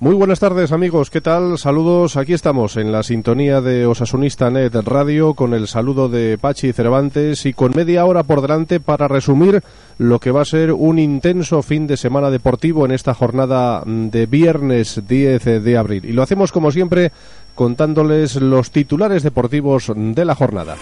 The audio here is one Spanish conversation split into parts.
Muy buenas tardes amigos, ¿qué tal? Saludos, aquí estamos en la sintonía de Osasunista Net Radio con el saludo de Pachi Cervantes y con media hora por delante para resumir lo que va a ser un intenso fin de semana deportivo en esta jornada de viernes 10 de abril. Y lo hacemos como siempre contándoles los titulares deportivos de la jornada.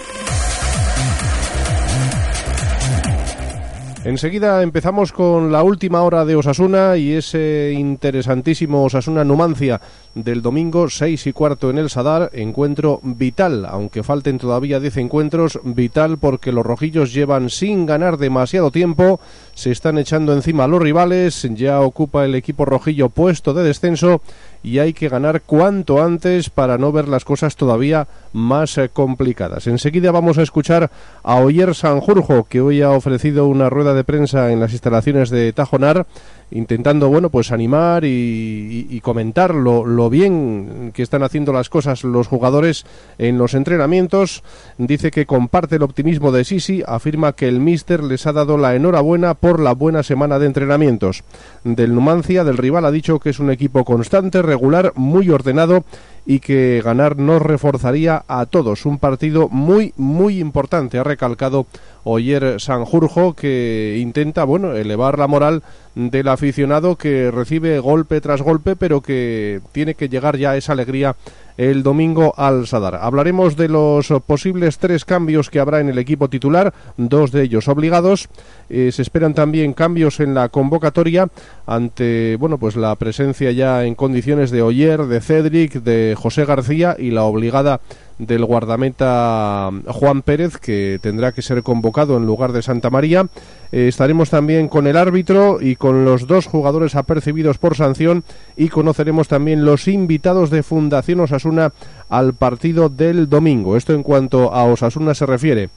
Enseguida empezamos con la última hora de Osasuna y ese interesantísimo Osasuna Numancia del domingo 6 y cuarto en el Sadar, encuentro vital, aunque falten todavía 10 encuentros, vital porque los rojillos llevan sin ganar demasiado tiempo, se están echando encima a los rivales, ya ocupa el equipo rojillo puesto de descenso y hay que ganar cuanto antes para no ver las cosas todavía más eh, complicadas. Enseguida vamos a escuchar a Oyer Sanjurjo, que hoy ha ofrecido una rueda de prensa en las instalaciones de Tajonar intentando, bueno, pues animar y, comentar lo, bien que están haciendo las cosas los jugadores en los entrenamientos. Dice que comparte el optimismo de Sisi, afirma que el míster les ha dado la enhorabuena por la buena semana de entrenamientos. Del Numancia, del rival, ha dicho que es un equipo constante, regular, muy ordenado y que ganar nos reforzaría a todos. Un partido muy, muy importante, ha recalcado Oyer Sanjurjo, que intenta, bueno, elevar la moral del aficionado que recibe golpe tras golpe, pero que tiene que llegar ya a esa alegría el domingo al Sadar. Hablaremos de los posibles tres cambios que habrá en el equipo titular, dos de ellos obligados. Eh, se esperan también cambios en la convocatoria ante bueno pues la presencia ya en condiciones de Oyer, de Cedric, de José García y la obligada del guardameta Juan Pérez, que tendrá que ser convocado en lugar de Santa María. Eh, estaremos también con el árbitro y con los dos jugadores apercibidos por sanción y conoceremos también los invitados de Fundación Osasuna al partido del domingo. Esto en cuanto a Osasuna se refiere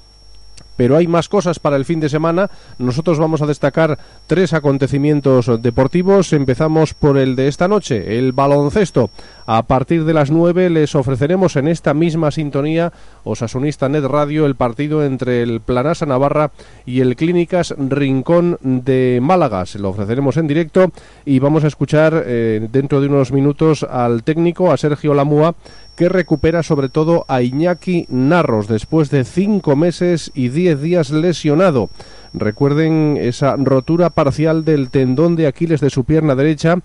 pero hay más cosas para el fin de semana. Nosotros vamos a destacar tres acontecimientos deportivos. Empezamos por el de esta noche, el baloncesto. A partir de las nueve les ofreceremos en esta misma sintonía Osasunista Net Radio el partido entre el Planasa Navarra y el Clínicas Rincón de Málaga. Se lo ofreceremos en directo y vamos a escuchar eh, dentro de unos minutos al técnico, a Sergio Lamúa, que recupera sobre todo a Iñaki Narros después de cinco meses y diez días lesionado. Recuerden esa rotura parcial del tendón de Aquiles de su pierna derecha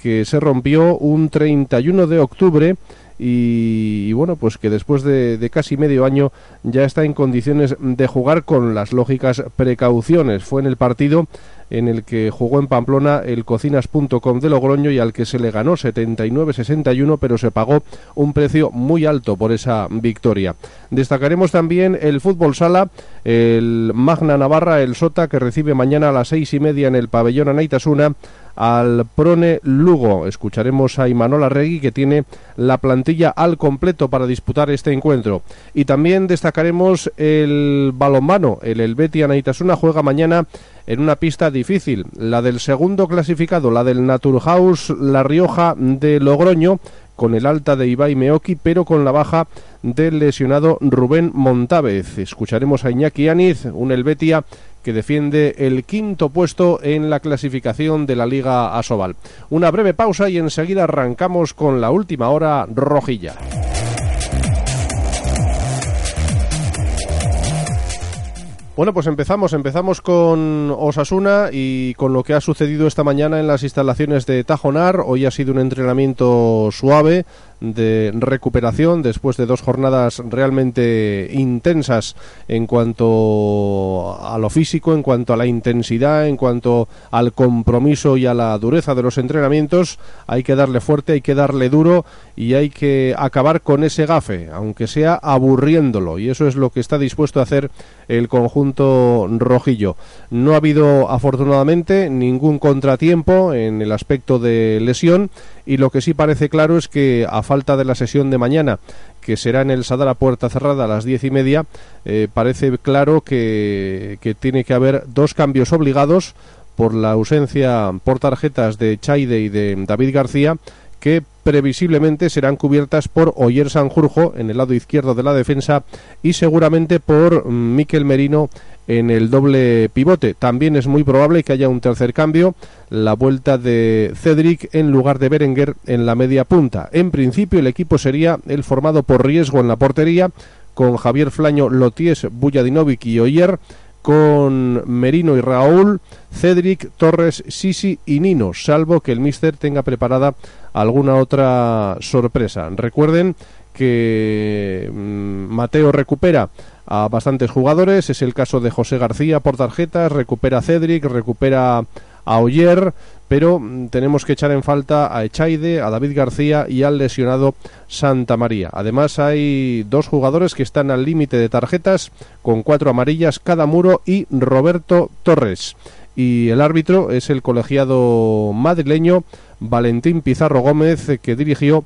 que se rompió un 31 de octubre y, bueno, pues que después de, de, casi medio año ya está en condiciones de jugar con las lógicas precauciones. Fue en el partido en el que jugó en Pamplona el cocinas.com de Logroño y al que se le ganó 79-61, pero se pagó un precio muy alto por esa victoria. Destacaremos también el fútbol sala, el Magna Navarra, el Sota, que recibe mañana a las seis y media en el pabellón Anaitasuna al Prone Lugo. Escucharemos a Imanol Arregui que tiene la plantilla al completo para disputar este encuentro. Y también destacaremos el balonmano. El Helvetia Anaitasuna juega mañana en una pista difícil, la del segundo clasificado, la del Naturhaus La Rioja de Logroño, con el alta de Ibai Meoki, pero con la baja del lesionado Rubén Montávez. Escucharemos a Iñaki Aniz, un Helvetia que defiende el quinto puesto en la clasificación de la Liga Asobal. Una breve pausa y enseguida arrancamos con la última hora rojilla. Bueno, pues empezamos, empezamos con Osasuna y con lo que ha sucedido esta mañana en las instalaciones de Tajonar. Hoy ha sido un entrenamiento suave, de recuperación después de dos jornadas realmente intensas en cuanto a lo físico, en cuanto a la intensidad, en cuanto al compromiso y a la dureza de los entrenamientos. Hay que darle fuerte, hay que darle duro y hay que acabar con ese gafe, aunque sea aburriéndolo. Y eso es lo que está dispuesto a hacer el conjunto rojillo. No ha habido afortunadamente ningún contratiempo en el aspecto de lesión y lo que sí parece claro es que a falta de la sesión de mañana, que será en el Sadar puerta cerrada a las diez y media, eh, parece claro que, que tiene que haber dos cambios obligados por la ausencia por tarjetas de Chaide y de David García que previsiblemente serán cubiertas por Oyer Sanjurjo en el lado izquierdo de la defensa y seguramente por Miquel Merino en el doble pivote. También es muy probable que haya un tercer cambio, la vuelta de Cedric en lugar de Berenguer en la media punta. En principio el equipo sería el formado por riesgo en la portería, con Javier Flaño, Loties, Bujadinovic y Oyer, con Merino y Raúl, Cedric, Torres, Sisi y Nino, salvo que el Mister tenga preparada alguna otra sorpresa. Recuerden que mm, Mateo recupera a bastantes jugadores, es el caso de José García por tarjetas, recupera Cedric, recupera a Oyer, pero mm, tenemos que echar en falta a Echaide, a David García y al lesionado Santa María. Además hay dos jugadores que están al límite de tarjetas con cuatro amarillas cada muro y Roberto Torres. Y el árbitro es el colegiado madrileño Valentín Pizarro Gómez que dirigió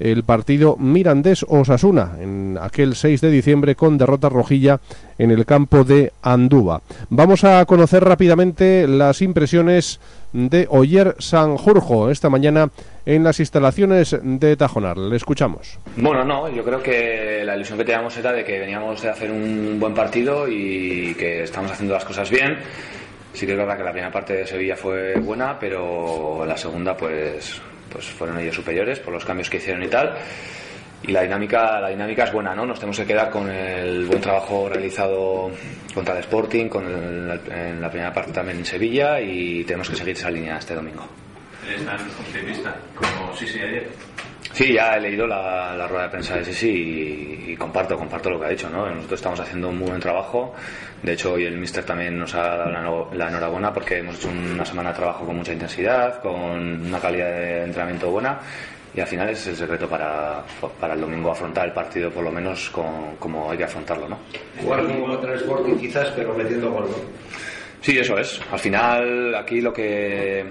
el partido Mirandés-Osasuna en aquel 6 de diciembre con derrota rojilla en el campo de Andúba. Vamos a conocer rápidamente las impresiones de Oyer Sanjurjo esta mañana en las instalaciones de Tajonar. Le escuchamos. Bueno, no, yo creo que la ilusión que teníamos era de que veníamos de hacer un buen partido y que estamos haciendo las cosas bien. Sí que es verdad que la primera parte de Sevilla fue buena, pero la segunda pues pues fueron ellos superiores por los cambios que hicieron y tal. Y la dinámica, la dinámica es buena, ¿no? Nos tenemos que quedar con el buen trabajo realizado contra el Sporting, con en la primera parte también en Sevilla y tenemos que seguir esa línea este domingo. ¿Eres tan optimista como sí, sí, ayer? Sí, ya he leído la, rueda de prensa de Sisi y, comparto, comparto lo que ha dicho, ¿no? Nosotros estamos haciendo un muy buen trabajo. De hecho, hoy el míster también nos ha dado la, enhorabuena porque hemos hecho una semana de trabajo con mucha intensidad, con una calidad de entrenamiento buena y al final es el secreto para, para el domingo afrontar el partido por lo menos como hay que afrontarlo, ¿no? Jugar como contra el Sporting quizás, pero metiendo gol, ¿no? Sí, eso es. Al final aquí lo que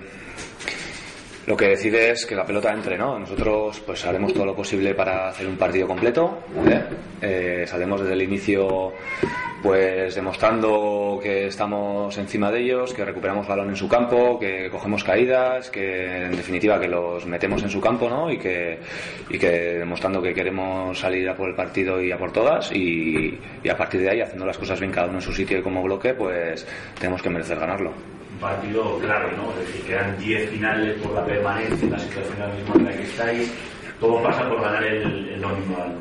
lo que decide es que la pelota entre, ¿no? Nosotros pues haremos todo lo posible para hacer un partido completo, ¿vale? Eh, saldremos desde el inicio pues demostrando que estamos encima de ellos, que recuperamos balón en su campo, que cogemos caídas, que en definitiva que los metemos en su campo, ¿no? Y que, y que demostrando que queremos salir a por el partido y a por todas y a partir de ahí haciendo las cosas bien cada uno en su sitio y como bloque, pues tenemos que merecer ganarlo partido claro, ¿no? Es decir, quedan 10 finales por la permanencia, en la situación misma en la que estáis. Todo pasa por ganar el, el domingo al.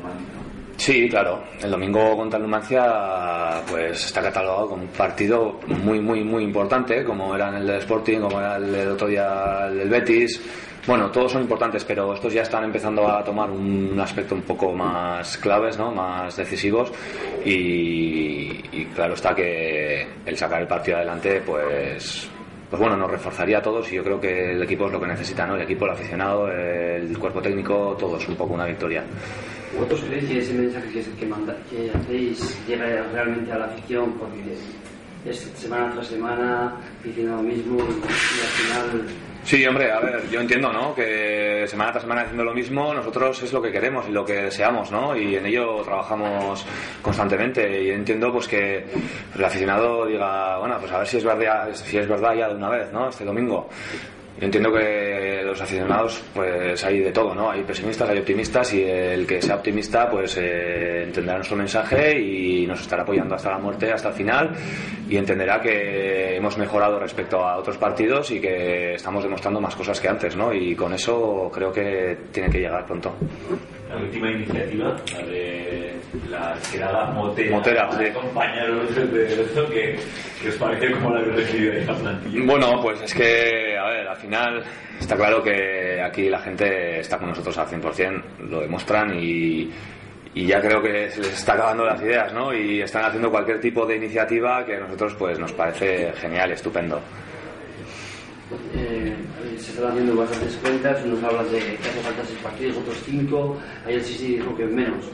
Sí, claro. El domingo contra el Numancia pues está catalogado como un partido muy, muy, muy importante, como era el del Sporting, como era el otro día el del Betis. Bueno, todos son importantes, pero estos ya están empezando a tomar un aspecto un poco más claves, ¿no? más decisivos. Y, claro está que el sacar el partido adelante, pues pues bueno, nos reforzaría a todos y yo creo que el equipo es lo que necesita, ¿no? El equipo, el aficionado, el cuerpo técnico, todos un poco una victoria. ¿Vosotros creéis que ese mensaje que, que, manda, que hacéis llega realmente a la afición? Porque es semana tras semana diciendo lo mismo y, al final Sí, hombre, a ver, yo entiendo, ¿no? Que semana tras semana haciendo lo mismo, nosotros es lo que queremos y lo que deseamos, ¿no? Y en ello trabajamos constantemente. Y entiendo, pues, que el aficionado diga, bueno, pues a ver si es verdad, si es verdad ya de una vez, ¿no? Este domingo. Entiendo que los aficionados, pues hay de todo, ¿no? Hay pesimistas, hay optimistas y el que sea optimista, pues eh, entenderá nuestro mensaje y nos estará apoyando hasta la muerte, hasta el final y entenderá que hemos mejorado respecto a otros partidos y que estamos demostrando más cosas que antes, ¿no? Y con eso creo que tiene que llegar pronto. La última iniciativa, la de la quedada Motera, Motera sí. compañeros de esto, que, que os parece como la que recibe la plantilla. Bueno, pues es que, a ver, al final está claro que aquí la gente está con nosotros al 100%, lo demuestran y, y ya creo que se les está acabando las ideas, ¿no? Y están haciendo cualquier tipo de iniciativa que a nosotros pues nos parece genial, estupendo. Eh, se están haciendo bastantes cuentas, unos hablan de que hace falta seis partidos, otros cinco, ayer sí sí dijo que menos.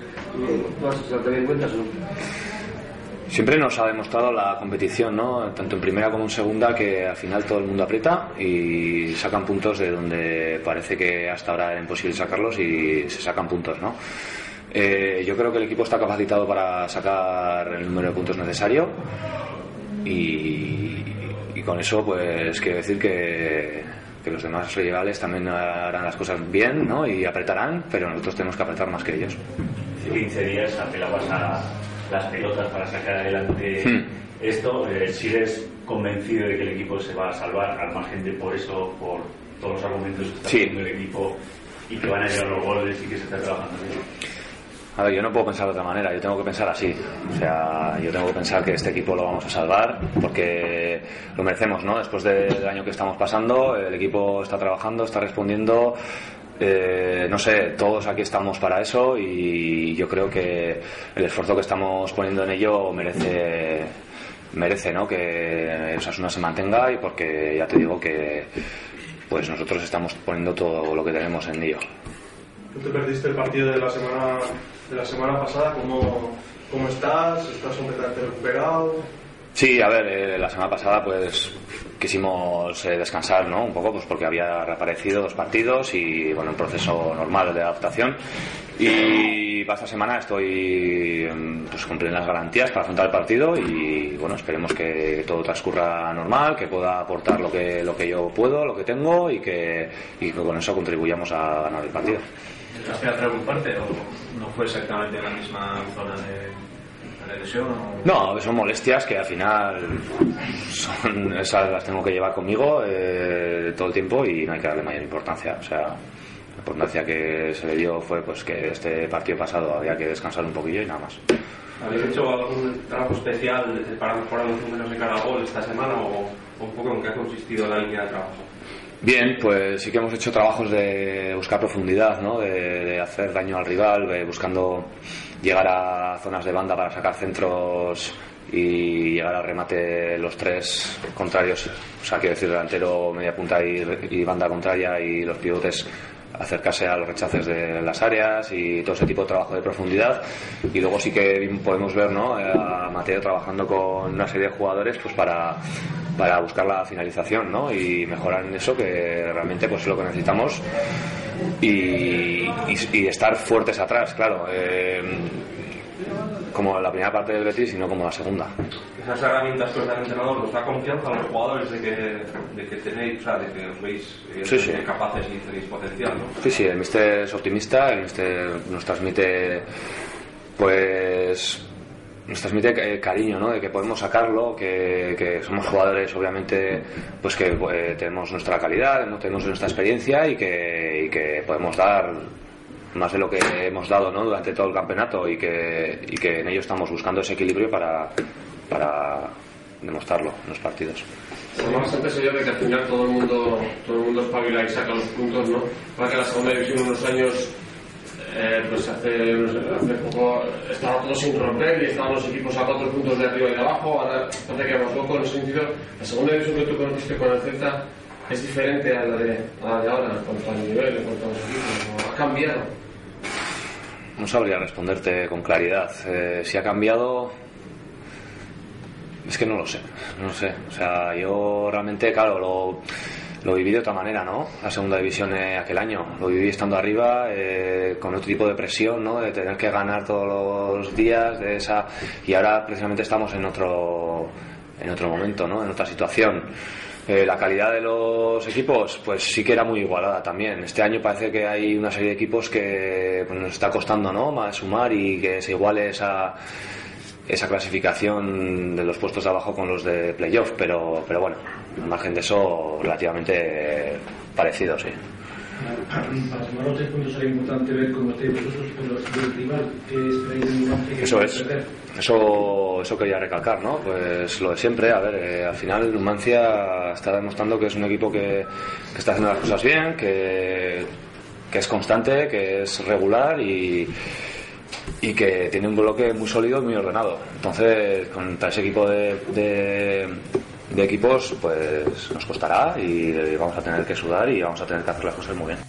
Siempre nos ha demostrado la competición, ¿no? tanto en primera como en segunda, que al final todo el mundo aprieta y sacan puntos de donde parece que hasta ahora era imposible sacarlos y se sacan puntos. ¿no? Eh, yo creo que el equipo está capacitado para sacar el número de puntos necesario y, y con eso pues quiero decir que, que los demás rivales también harán las cosas bien ¿no? y apretarán, pero nosotros tenemos que apretar más que ellos. 15 días apelabas a las pelotas para sacar adelante Hmm. esto. Eh, ¿Sigues convencido de que el equipo se va a salvar al margen de por eso, por todos los argumentos que está Sí. teniendo el equipo y que van a llegar los goles y que se está trabajando bien? A ver, yo no puedo pensar de otra manera, yo tengo que pensar así. O sea, yo tengo que pensar que este equipo lo vamos a salvar porque lo merecemos, ¿no? Después del año que estamos pasando, el equipo está trabajando, está respondiendo. eh, no sé, todos aquí estamos para eso y yo creo que el esfuerzo que estamos poniendo en ello merece merece ¿no? que Osasuna se mantenga y porque ya te digo que pues nosotros estamos poniendo todo lo que tenemos en ello. Tú te perdiste el partido de la semana de la semana pasada. ¿Cómo, cómo estás? ¿Estás completamente recuperado? Sí, a ver, eh, la semana pasada pues quisimos eh, descansar, ¿no? Un poco, pues porque había reaparecido dos partidos y, bueno, un proceso normal de adaptación. Y para esta semana estoy mm, pues cumpliendo las garantías para afrontar el partido y, bueno, esperemos que todo transcurra normal, que pueda aportar lo que, lo que yo puedo, lo que tengo y que, y que con eso contribuyamos a ganar el partido. ¿Llegaste a preocuparte o no fue exactamente la misma zona de. No, son molestias que al final son, esas las tengo que llevar conmigo eh, todo el tiempo y no hay que darle mayor importancia. O sea, la importancia que se le dio fue pues que este partido pasado había que descansar un poquillo y nada más. ¿Habéis hecho algún trabajo especial para mejorar los números de cada gol esta semana o, o un poco en qué ha consistido la línea de trabajo? Bien, pues sí que hemos hecho trabajos de buscar profundidad, ¿no? de, de hacer daño al rival, buscando llegar a zonas de banda para sacar centros y llegar al remate los tres contrarios, o sea, quiero decir delantero, media punta y, y banda contraria y los pivotes acercarse a los rechaces de las áreas y todo ese tipo de trabajo de profundidad y luego sí que podemos ver ¿no? a Mateo trabajando con una serie de jugadores pues para, para buscar la finalización ¿no? y mejorar en eso que realmente pues es lo que necesitamos y estar fuertes atrás claro eh, como la primera parte del Betis y no como la segunda Esas herramientas que os da el entrenador, ¿os da confianza a los jugadores de que, de que tenéis, o sea, de que os veis Sí, sí. capaces y tenéis potencial? ¿no? Sí, sí, el mister es optimista, el mister nos transmite, pues, nos transmite eh, cariño, ¿no? De que podemos sacarlo, que, que somos jugadores, obviamente, pues que eh, tenemos nuestra calidad, tenemos nuestra experiencia y que, y que podemos dar más de lo que hemos dado, ¿no? Durante todo el campeonato y que, y que en ello estamos buscando ese equilibrio para, para demostrarlo en los partidos. Forma bastante serio de que al final todo el mundo todo el mundo espabila y saca los puntos, ¿no? Para que la segunda división unos años eh, pues hace, hace poco estaba todo sin romper y estaban los equipos a cuatro puntos de arriba y de abajo, ahora parece que vamos loco en ese sentido. La segunda división que tú conociste con el Celta es diferente a la de, a la de ahora en cuanto al nivel, en cuanto a los equipos, ¿no? ha cambiado. No sabría responderte con claridad. Eh, si ha cambiado, es que no lo sé, no lo sé. O sea, yo realmente, claro, lo, lo viví de otra manera, ¿no? La segunda división eh, aquel año. Lo viví estando arriba, eh, con otro tipo de presión, ¿no? De tener que ganar todos los días, de esa. Y ahora precisamente estamos en otro, en otro momento, ¿no? En otra situación. Eh, la calidad de los equipos, pues sí que era muy igualada también. Este año parece que hay una serie de equipos que pues, nos está costando, ¿no? Más sumar y que se iguale esa esa clasificación de los puestos de abajo con los de playoff, pero, pero bueno, al margen de eso, relativamente parecido, sí. Para los tres puntos sería importante ver cómo estáis vosotros con los del rival, que esperáis de Numancia que Eso es. perder. Eso, eso quería recalcar, ¿no? Pues lo de siempre, a ver, eh, al final Numancia está demostrando que es un equipo que, que está haciendo las cosas bien, que, que es constante, que es regular y, y que tiene un bloque muy sólido y muy ordenado. Entonces, contra ese equipo de, de, de equipos, pues nos costará y vamos a tener que sudar y vamos a tener que hacer las cosas muy bien.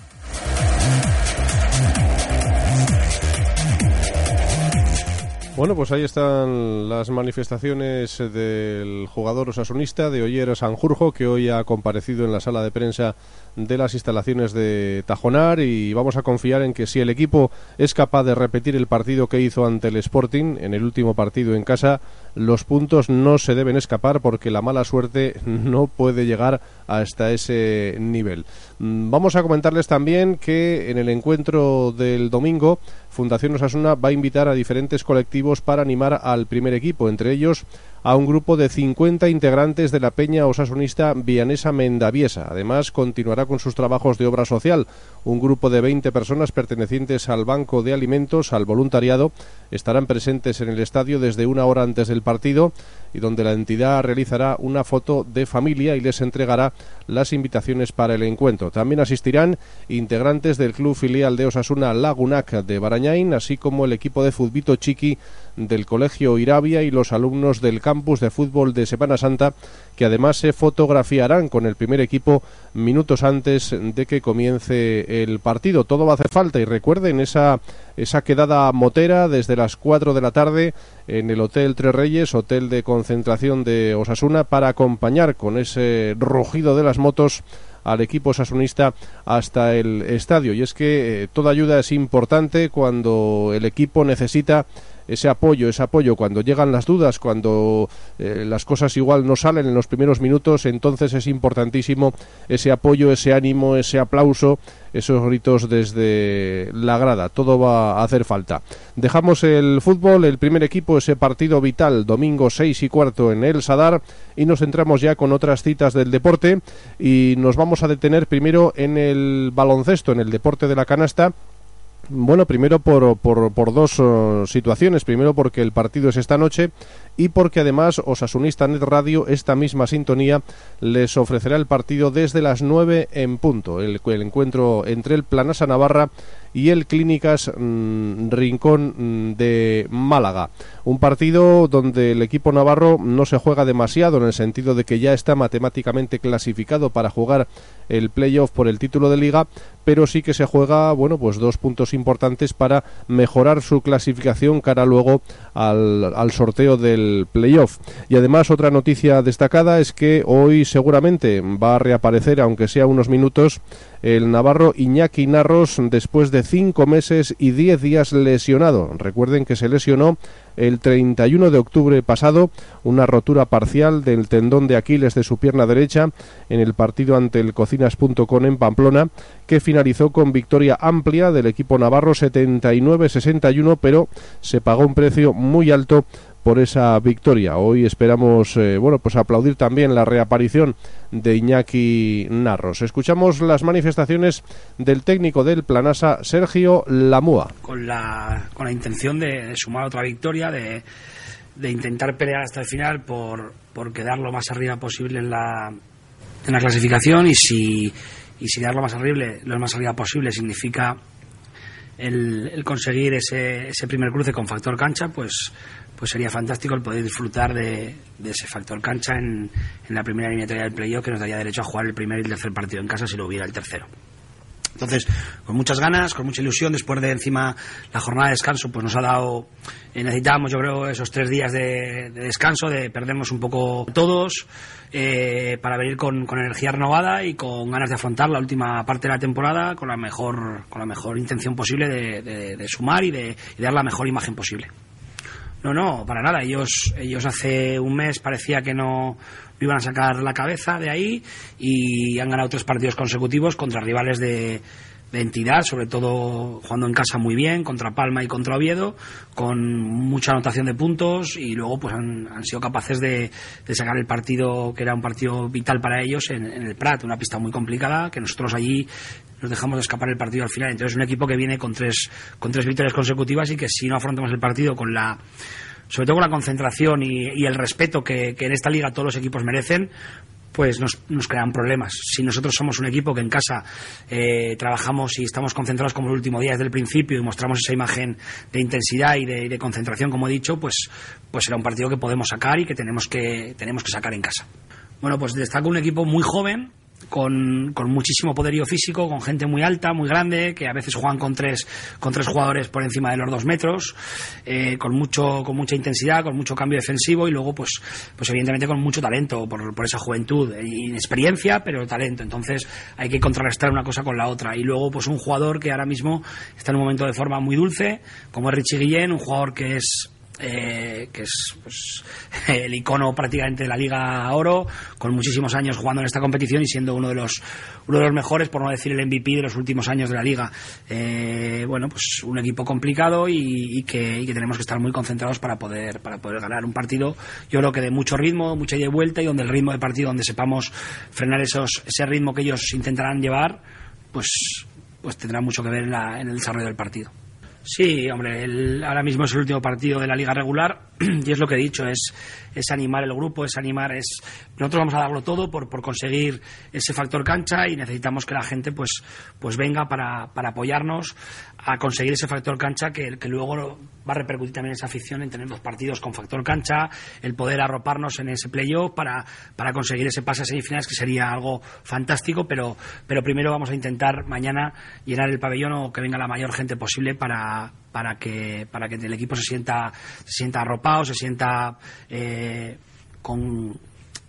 Bueno, pues ahí están las manifestaciones del jugador osasunista de Oyer Sanjurjo, que hoy ha comparecido en la sala de prensa de las instalaciones de Tajonar y vamos a confiar en que si el equipo es capaz de repetir el partido que hizo ante el Sporting en el último partido en casa, los puntos no se deben escapar porque la mala suerte no puede llegar hasta ese nivel. Mm, vamos a comentarles también que en el encuentro del domingo Fundación Osasuna va a invitar a diferentes colectivos para animar al primer equipo, entre ellos a un grupo de 50 integrantes de la Peña Osasunista Vianesa Mendaviesa. Además, continuará con sus trabajos de obra social. Un grupo de 20 personas pertenecientes al Banco de Alimentos, al voluntariado, estarán presentes en el estadio desde una hora antes del partido y donde la entidad realizará una foto de familia y les entregará las invitaciones para el encuentro. También asistirán integrantes del club filial de Osasuna Lagunac de Barañain, así como el equipo de Fudbito Chiqui del Colegio Irabia y los alumnos del campus de fútbol de Semana Santa, que además se fotografiarán con el primer equipo minutos antes de que comience el partido. Todo va a hacer falta y recuerden esa, esa quedada motera desde las 4 de la tarde en el Hotel Tres Reyes, hotel de concentración de Osasuna, para acompañar con ese rugido de las motos al equipo sasunista hasta el estadio. Y es que eh, toda ayuda es importante cuando el equipo necesita ese apoyo, ese apoyo cuando llegan las dudas, cuando eh, las cosas igual no salen en los primeros minutos, entonces es importantísimo ese apoyo, ese ánimo, ese aplauso, esos gritos desde la grada. Todo va a hacer falta. Dejamos el fútbol, el primer equipo, ese partido vital, domingo 6 y cuarto en el Sadar, y nos entramos ya con otras citas del deporte y nos vamos a detener primero en el baloncesto, en el deporte de la canasta bueno, primero por, por, por dos uh, situaciones. Primero porque el partido es esta noche y porque además Osasunista Net Radio, esta misma sintonía, les ofrecerá el partido desde las 9 en punto. El, encuentro entre el Planasa Navarra y el Clínicas mm, Rincón mm, de Málaga. Un partido donde el equipo navarro no se juega demasiado en el sentido de que ya está matemáticamente clasificado para jugar el playoff por el título de liga, pero sí que se juega, bueno, pues dos puntos importantes para mejorar su clasificación cara luego al sorteo del playoff. Y además otra noticia destacada es que hoy seguramente va a reaparecer, aunque sea unos minutos, el navarro Iñaki Narros después de cinco meses y diez días lesionado. Recuerden que se lesionó el 31 de octubre pasado una rotura parcial del tendón de Aquiles de su pierna derecha en el partido ante el Cocinas.com en Pamplona que finalizó con victoria amplia del equipo navarro 79-61 pero se pagó un precio muy alto por esa victoria. Hoy esperamos, eh, bueno, pues aplaudir también la reaparición de Iñaki Narros. Escuchamos las manifestaciones del técnico del Planasa, Sergio Lamúa. Con la, con la intención de, sumar otra victoria, de, de, intentar pelear hasta el final por, por quedar lo más arriba posible en la, en la clasificación y si, y si quedar lo más arriba, lo más arriba posible significa el, el conseguir ese, ese primer cruce con factor cancha, pues pues sería fantástico el poder disfrutar de, ese factor cancha en, la primera eliminatoria del playoff que nos daría derecho a jugar el primer y el tercer partido en casa si lo hubiera el tercero. Entonces, con muchas ganas, con mucha ilusión, después de encima la jornada de descanso, pues nos ha dado, eh, necesitábamos yo creo esos tres días de, descanso, de perdernos un poco todos, eh, para venir con, energía renovada y con ganas de afrontar la última parte de la temporada con la mejor, con la mejor intención posible de, sumar y de dar la mejor imagen posible. No, no, para nada. Ellos, ellos hace un mes parecía que no, iban a sacar la cabeza de ahí y han ganado tres partidos consecutivos contra rivales de, entidad, sobre todo jugando en casa muy bien, contra Palma y contra Oviedo, con mucha anotación de puntos y luego pues han, sido capaces de, sacar el partido que era un partido vital para ellos en, el Prat, una pista muy complicada que nosotros allí nos dejamos de escapar el partido al final. Entonces es un equipo que viene con tres, con tres victorias consecutivas y que si no afrontamos el partido con la sobre todo con la concentración y, el respeto que, en esta liga todos los equipos merecen, pues nos, nos, crean problemas. Si nosotros somos un equipo que en casa eh, trabajamos y estamos concentrados como el último día desde el principio y mostramos esa imagen de intensidad y de, concentración, como he dicho, pues, pues será un partido que podemos sacar y que tenemos que, tenemos que sacar en casa. Bueno, pues destaco un equipo muy joven, con, con, muchísimo poderío físico, con gente muy alta, muy grande, que a veces juegan con tres, con tres jugadores por encima de los dos metros, eh, con, mucho, con mucha intensidad, con mucho cambio defensivo y luego, pues, pues evidentemente con mucho talento por, por esa juventud, inexperiencia, pero talento. Entonces hay que contrarrestar una cosa con la otra. Y luego, pues un jugador que ahora mismo está en un momento de forma muy dulce, como es Richie Guillén, un jugador que es eh, que es pues, el icono prácticamente de la Liga Oro, con muchísimos años jugando en esta competición y siendo uno de los uno de los mejores, por no decir el MVP de los últimos años de la Liga. Eh, bueno, pues un equipo complicado y, que, tenemos que estar muy concentrados para poder para poder ganar un partido. Yo creo que de mucho ritmo, mucha ida y vuelta y donde el ritmo de partido, donde sepamos frenar esos ese ritmo que ellos intentarán llevar, pues pues tendrá mucho que ver en el desarrollo del partido. Sí, hombre, ahora mismo es el último partido de la liga regular y es lo que he dicho, es, es animar el grupo, es animar, es nosotros vamos a darlo todo por, por conseguir ese factor cancha y necesitamos que la gente pues, pues venga para, para apoyarnos a conseguir ese factor cancha que, que luego va a repercutir también esa afición en tener dos partidos con factor cancha, el poder arroparnos en ese playoff para, para conseguir ese pase a semifinales que sería algo fantástico, pero, pero primero vamos a intentar mañana llenar el pabellón o que venga la mayor gente posible para, para que para que el equipo se sienta se sienta arropado se sienta eh, con,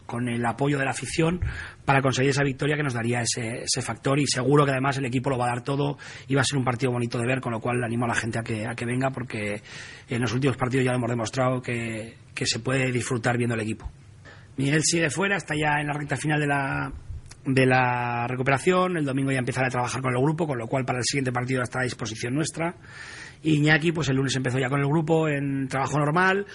con el apoyo de la afición para conseguir esa victoria que nos daría ese, factor. Y seguro que además el equipo lo va a dar todo y va a ser un partido bonito de ver con lo cual animo a la gente a que, a que venga porque en los últimos partidos ya hemos demostrado que, que se puede disfrutar viendo el equipo. Miguel sigue fuera está ya en la recta final de la de la recuperación. El domingo ya empezará a trabajar con el grupo con lo cual para el siguiente partido está a disposición nuestra. Iñaki, pues el lunes empezó ya con el grupo en trabajo normal,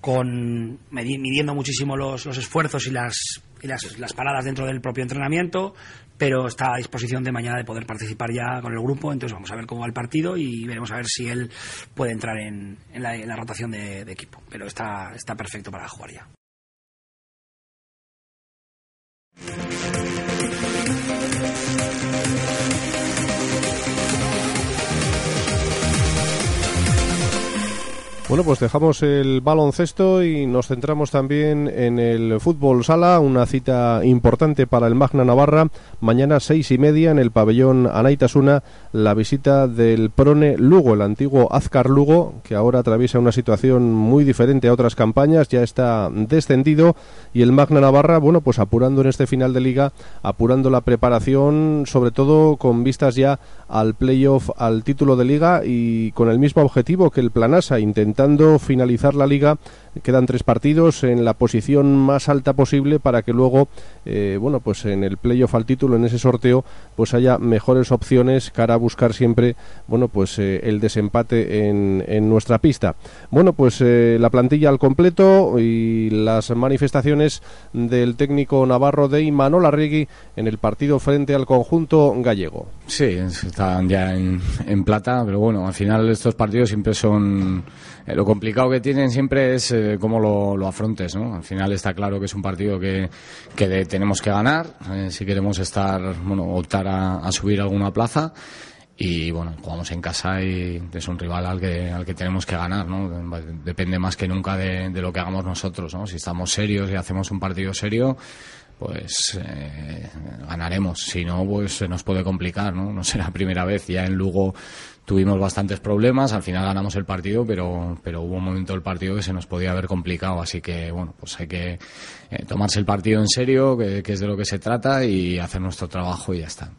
con midiendo muchísimo los, esfuerzos y, las, y las, las, paradas dentro del propio entrenamiento, pero está a disposición de mañana de poder participar ya con el grupo, entonces vamos a ver cómo va el partido y veremos a ver si él puede entrar en, la, rotación de, de, equipo, pero está, está perfecto para jugar ya. Bueno, pues dejamos el baloncesto y nos centramos también en el fútbol sala, una cita importante para el Magna Navarra. Mañana seis y media en el pabellón Anaitasuna, la visita del Prone Lugo, el antiguo Azcar Lugo, que ahora atraviesa una situación muy diferente a otras campañas, ya está descendido y el Magna Navarra, bueno, pues apurando en este final de liga, apurando la preparación, sobre todo con vistas ya al playoff, al título de liga y con el mismo objetivo que el Planasa, intentando finalizar la liga quedan tres partidos en la posición más alta posible para que luego, eh, bueno, pues en el playoff al título, en ese sorteo, pues haya mejores opciones cara a buscar siempre, bueno, pues eh, el desempate en, en, nuestra pista. Bueno, pues eh, la plantilla al completo y las manifestaciones del técnico navarro de Imanol Arregui en el partido frente al conjunto gallego. Sí, están ya en, en plata, pero bueno, al final estos partidos siempre son eh, lo complicado que tienen siempre es eh, cómo lo, afrontes, ¿no? Al final está claro que es un partido que, que tenemos que ganar eh, si queremos estar, bueno, optar a, subir alguna plaza y bueno, jugamos en casa y es un rival al que, al que tenemos que ganar, ¿no? Depende más que nunca de, de lo que hagamos nosotros, ¿no? Si estamos serios y hacemos un partido serio, pues ganaremos. Si no, pues se nos puede complicar, ¿no? No será la primera vez. Ya en Lugo tuvimos bastantes problemas, al final ganamos el partido, pero, pero hubo un momento del partido que se nos podía haber complicado, así que bueno, pues hay que eh, tomarse el partido en serio, que es de lo que se trata, y hacer nuestro trabajo y ya está.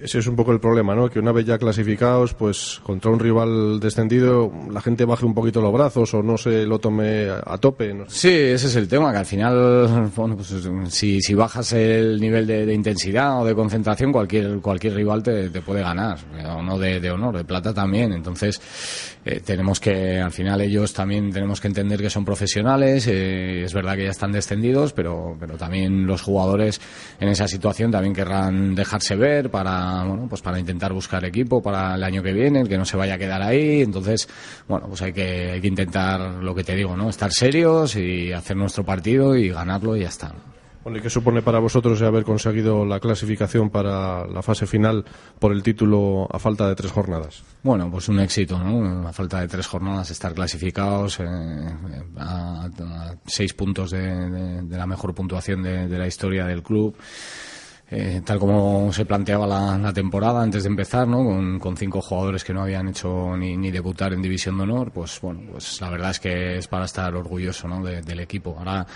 Ese es un poco el problema, ¿no? Que una vez ya clasificados, pues contra un rival descendido, la gente baje un poquito los brazos o no se lo tome a tope. Sí, ese es el tema, que al final, bueno, pues si, si bajas el nivel de, intensidad o de concentración, cualquier, cualquier rival te, te puede ganar, o no de, de, honor, de plata también. Entonces, eh, tenemos que, al final ellos también tenemos que entender que son profesionales, eh, es verdad que ya están descendidos, pero, pero también los jugadores en esa situación también querrán dejarse ver para bueno, pues para intentar buscar equipo para el año que viene, que no se vaya a quedar ahí. Entonces, bueno, pues hay que, hay que intentar lo que te digo, ¿no? Estar serios y hacer nuestro partido y ganarlo y ya está. Bueno, ¿y qué supone para vosotros haber conseguido la clasificación para la fase final por el título a falta de tres jornadas? Bueno, pues un éxito, ¿no? A falta de tres jornadas estar clasificados eh, a, seis puntos de, la mejor puntuación de, de la historia del club eh, tal como se planteaba la, temporada antes de empezar, ¿no? Con, cinco jugadores que no habían hecho ni, debutar en División de Honor, pues bueno, pues la verdad es que es para estar orgulloso ¿no? del equipo. Ahora,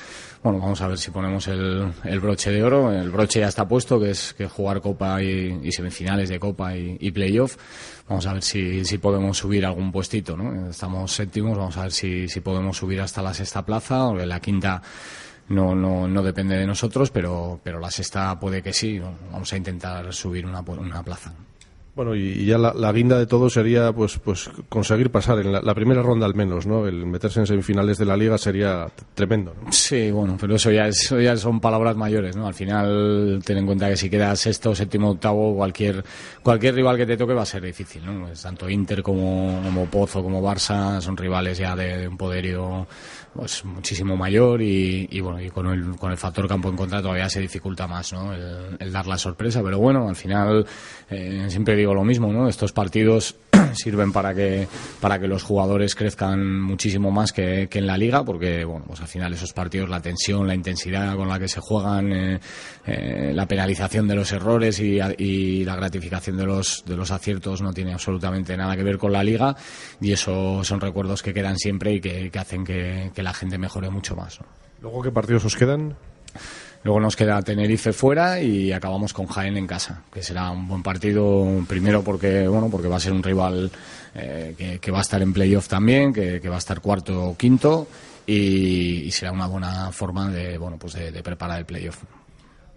bueno, vamos a ver si ponemos el, broche de oro. El broche ya está puesto, que es que jugar Copa y, semifinales de Copa y, Playoff. Vamos a ver si, si podemos subir algún puestito, ¿no? Estamos séptimos, vamos a ver si, si podemos subir hasta la sexta plaza, o la quinta no, no, no depende de nosotros, pero, pero la sexta puede que sí. Vamos a intentar subir una, una plaza. Bueno, y, ya la, guinda de todo sería pues pues conseguir pasar en la, primera ronda al menos, ¿no? El meterse en semifinales de la liga sería tremendo. Sí, bueno, pero eso ya, eso ya son palabras mayores, ¿no? Al final, ten en cuenta que si quedas sexto, séptimo, octavo, cualquier cualquier rival que te toque va a ser difícil, ¿no? Pues tanto Inter como, como Pozo como Barça son rivales ya de un poderío pues muchísimo mayor y, bueno y con el, con el factor campo en contra todavía se dificulta más ¿no? el, dar la sorpresa pero bueno al final eh, siempre digo lo mismo no estos partidos sirven para que para que los jugadores crezcan muchísimo más que, en la liga porque bueno pues al final esos partidos la tensión la intensidad con la que se juegan eh, eh, la penalización de los errores y, y, la gratificación de los de los aciertos no tiene absolutamente nada que ver con la liga y eso son recuerdos que quedan siempre y que, hacen que la gente mejore mucho más. ¿Luego qué partidos os quedan? Luego nos queda Tenerife fuera y acabamos con Jaén en casa, que será un buen partido primero porque bueno porque va a ser un rival eh, que, va a estar en playoff también, que, va a estar cuarto o quinto y, será una buena forma de bueno pues de, preparar el playoff.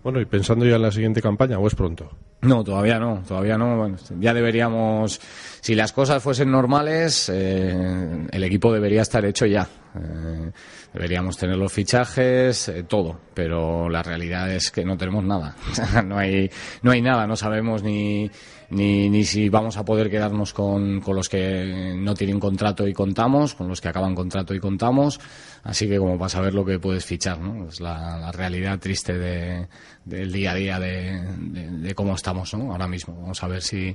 Bueno, y pensando ya en la siguiente campaña, ¿o es pronto? No, todavía no, todavía no. ya deberíamos, si las cosas fuesen normales, eh, el equipo debería estar hecho ya. Eh, deberíamos tener los fichajes, eh, todo, pero la realidad es que no tenemos nada. no hay, no hay nada, no sabemos ni, ni, ni si vamos a poder quedarnos con, con los que no tienen contrato y contamos, con los que acaban contrato y contamos. Así que como vas a ver lo que puedes fichar, ¿no? Es la, realidad triste de, del día a día de, de, cómo estamos, ¿no? Ahora mismo. Vamos a ver si,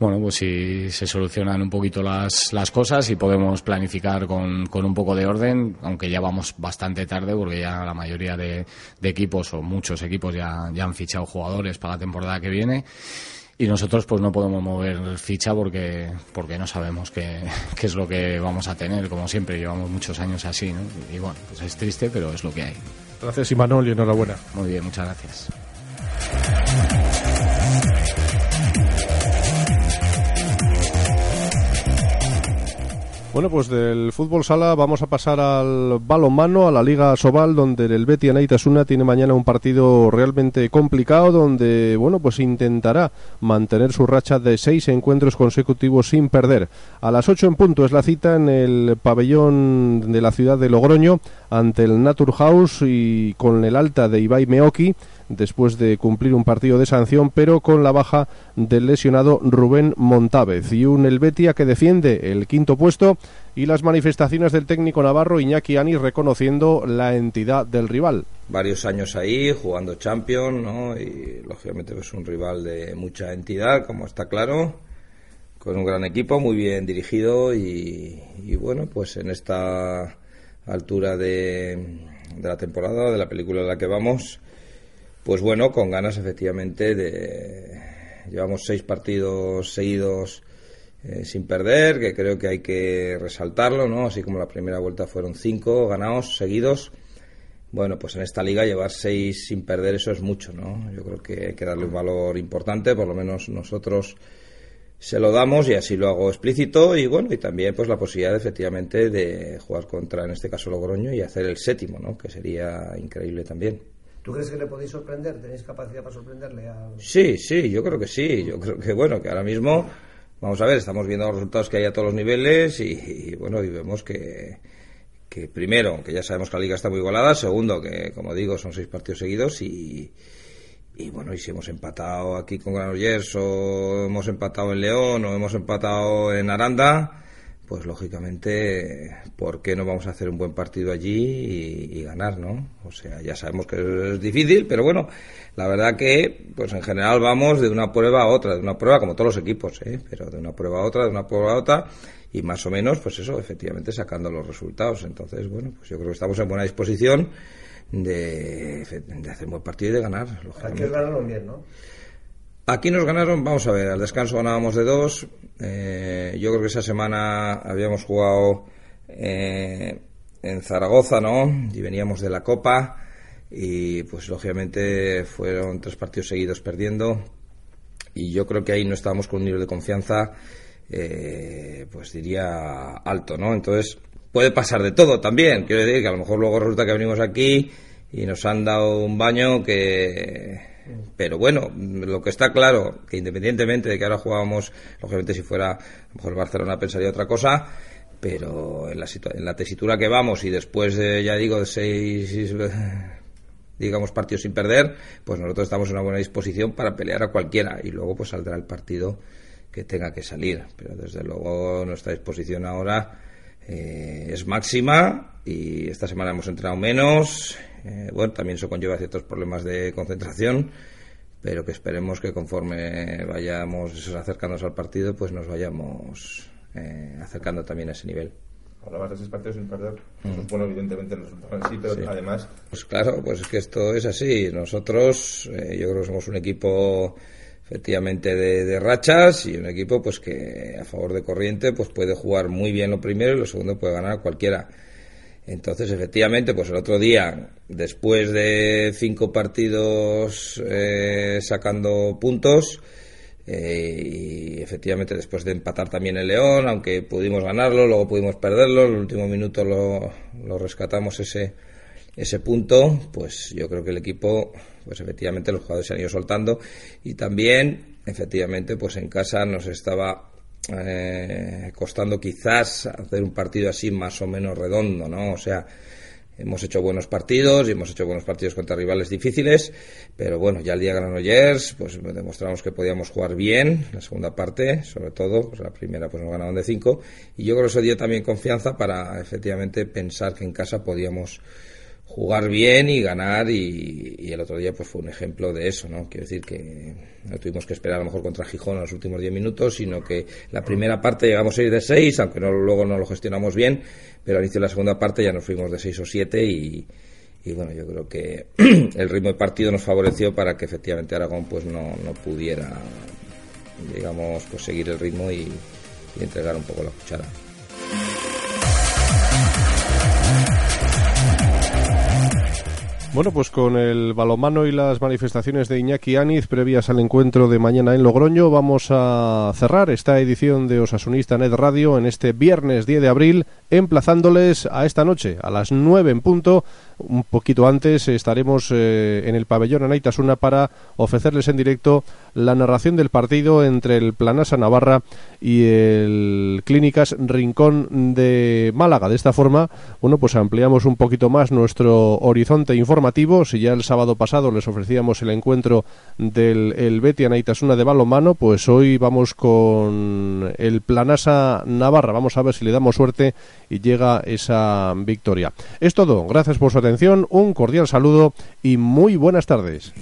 bueno, pues si se solucionan un poquito las, las cosas y podemos planificar con, con un poco de orden, aunque ya vamos bastante tarde porque ya la mayoría de, de equipos o muchos equipos ya, ya han fichado jugadores para la temporada que viene y nosotros pues no podemos mover ficha porque porque no sabemos qué, qué, es lo que vamos a tener. Como siempre llevamos muchos años así ¿no? y bueno pues es triste pero es lo que hay. Gracias Imanol y enhorabuena. Muy bien muchas gracias Bueno, pues del fútbol sala vamos a pasar al balonmano, a la Liga Sobal, donde el Betty Anaitasuna tiene mañana un partido realmente complicado, donde, bueno, pues intentará mantener su racha de seis encuentros consecutivos sin perder. A las ocho en punto es la cita en el pabellón de la ciudad de Logroño, ante el Naturhaus y con el alta de Ibai Meoki después de cumplir un partido de sanción, pero con la baja del lesionado Rubén Montávez. Y un Helvetia que defiende el quinto puesto y las manifestaciones del técnico navarro Iñaki Ani reconociendo la entidad del rival. Varios años ahí jugando Champions, ¿no? Y lógicamente es un rival de mucha entidad, como está claro, con un gran equipo, muy bien dirigido y, bueno, pues en esta altura de, de la temporada, de la película en la que vamos, pues bueno, con ganas efectivamente de... Llevamos seis partidos seguidos eh, sin perder, que creo que hay que resaltarlo, ¿no? Así como la primera vuelta fueron cinco ganados seguidos. Bueno, pues en esta liga llevar seis sin perder eso es mucho, ¿no? Yo creo que hay que darle un valor importante, por lo menos nosotros se lo damos y así lo hago explícito y bueno, y también pues la posibilidad efectivamente de jugar contra, en este caso Logroño, y hacer el séptimo, ¿no? Que sería increíble también. ¿Tú crees que le podéis sorprender? ¿Tenéis capacidad para sorprenderle? A... Sí, sí, yo creo que sí. Yo creo que, bueno, que ahora mismo, vamos a ver, estamos viendo los resultados que hay a todos los niveles y, bueno, y vemos que, que primero, que ya sabemos que la liga está muy igualada, segundo, que como digo, son seis partidos seguidos y, y bueno, y si hemos empatado aquí con Granollers o hemos empatado en León o hemos empatado en Aranda, pues lógicamente, ¿por qué no vamos a hacer un buen partido allí y, ganar, no? O sea, ya sabemos que es difícil, pero bueno, la verdad que, pues en general vamos de una prueba a otra, de una prueba como todos los equipos, ¿eh? Pero de una prueba a otra, de una prueba a otra, y más o menos, pues eso, efectivamente sacando los resultados. Entonces, bueno, pues yo creo que estamos en buena disposición de, de hacer un buen partido y de ganar. Aquí os ganaron bien, ¿no? Aquí nos ganaron, vamos a ver, al descanso ganábamos de dos. Eh, yo creo que esa semana habíamos jugado eh, en Zaragoza, ¿no? Y veníamos de la Copa y pues lógicamente fueron tres partidos seguidos perdiendo y yo creo que ahí no estábamos con un nivel de confianza, eh, pues diría alto, ¿no? Entonces puede pasar de todo también. Quiero decir que a lo mejor luego resulta que venimos aquí y nos han dado un baño que pero bueno, lo que está claro, que independientemente de que ahora jugábamos, lógicamente si fuera, a lo mejor Barcelona pensaría otra cosa, pero en la, en la tesitura que vamos y después de, ya digo, de seis, digamos, partidos sin perder, pues nosotros estamos en una buena disposición para pelear a cualquiera y luego pues saldrá el partido que tenga que salir. Pero desde luego nuestra disposición ahora eh, es máxima y esta semana hemos entrenado menos. Eh, bueno, también eso conlleva ciertos problemas de concentración, pero que esperemos que conforme vayamos acercándonos al partido, pues nos vayamos eh, acercando también a ese nivel. Hablabas de seis partidos sin perder. Mm. bueno, evidentemente, el resultado en sí, pero además. Pues claro, pues es que esto es así. Nosotros, yo creo que somos un equipo efectivamente de, rachas y un equipo pues que a favor de corriente pues puede jugar muy bien lo primero y lo segundo puede ganar cualquiera. Entonces efectivamente pues el otro día después de cinco partidos eh, sacando puntos eh, y efectivamente después de empatar también el León aunque pudimos ganarlo luego pudimos perderlo en el último minuto lo, lo rescatamos ese ese punto, pues yo creo que el equipo, pues efectivamente los jugadores se han ido soltando y también, efectivamente, pues en casa nos estaba eh, costando quizás hacer un partido así más o menos redondo, ¿no? O sea, hemos hecho buenos partidos y hemos hecho buenos partidos contra rivales difíciles, pero bueno, ya el día Granollers, pues demostramos que podíamos jugar bien, la segunda parte, sobre todo, pues la primera pues nos ganaron de cinco, y yo creo que eso dio también confianza para efectivamente pensar que en casa podíamos jugar bien y ganar y, el otro día pues fue un ejemplo de eso, ¿no? Quiero decir que no tuvimos que esperar a lo mejor contra Gijón en los últimos 10 minutos, sino que la primera parte llegamos a ir de 6, aunque no, luego no lo gestionamos bien, pero al inicio de la segunda parte ya nos fuimos de 6 o 7 y, bueno, yo creo que el ritmo de partido nos favoreció para que efectivamente Aragón pues no, no pudiera, digamos, pues seguir el ritmo y, y entregar un poco la cuchara. Bueno, pues con el balomano y las manifestaciones de Iñaki Aniz previas al encuentro de mañana en Logroño, vamos a cerrar esta edición de Osasunista Net Radio en este viernes 10 de abril, emplazándoles a esta noche, a las 9 en punto, un poquito antes estaremos eh, en el pabellón Anaitasuna para ofrecerles en directo la narración del partido entre el Planasa Navarra y el Clínicas Rincón de Málaga. De esta forma, bueno, pues ampliamos un poquito más nuestro horizonte informativo. Si ya el sábado pasado les ofrecíamos el encuentro del el Betty Anaitasuna de balonmano, pues hoy vamos con el Planasa Navarra. Vamos a ver si le damos suerte y llega esa victoria. Es todo. Gracias por su atención, un cordial saludo y muy buenas tardes.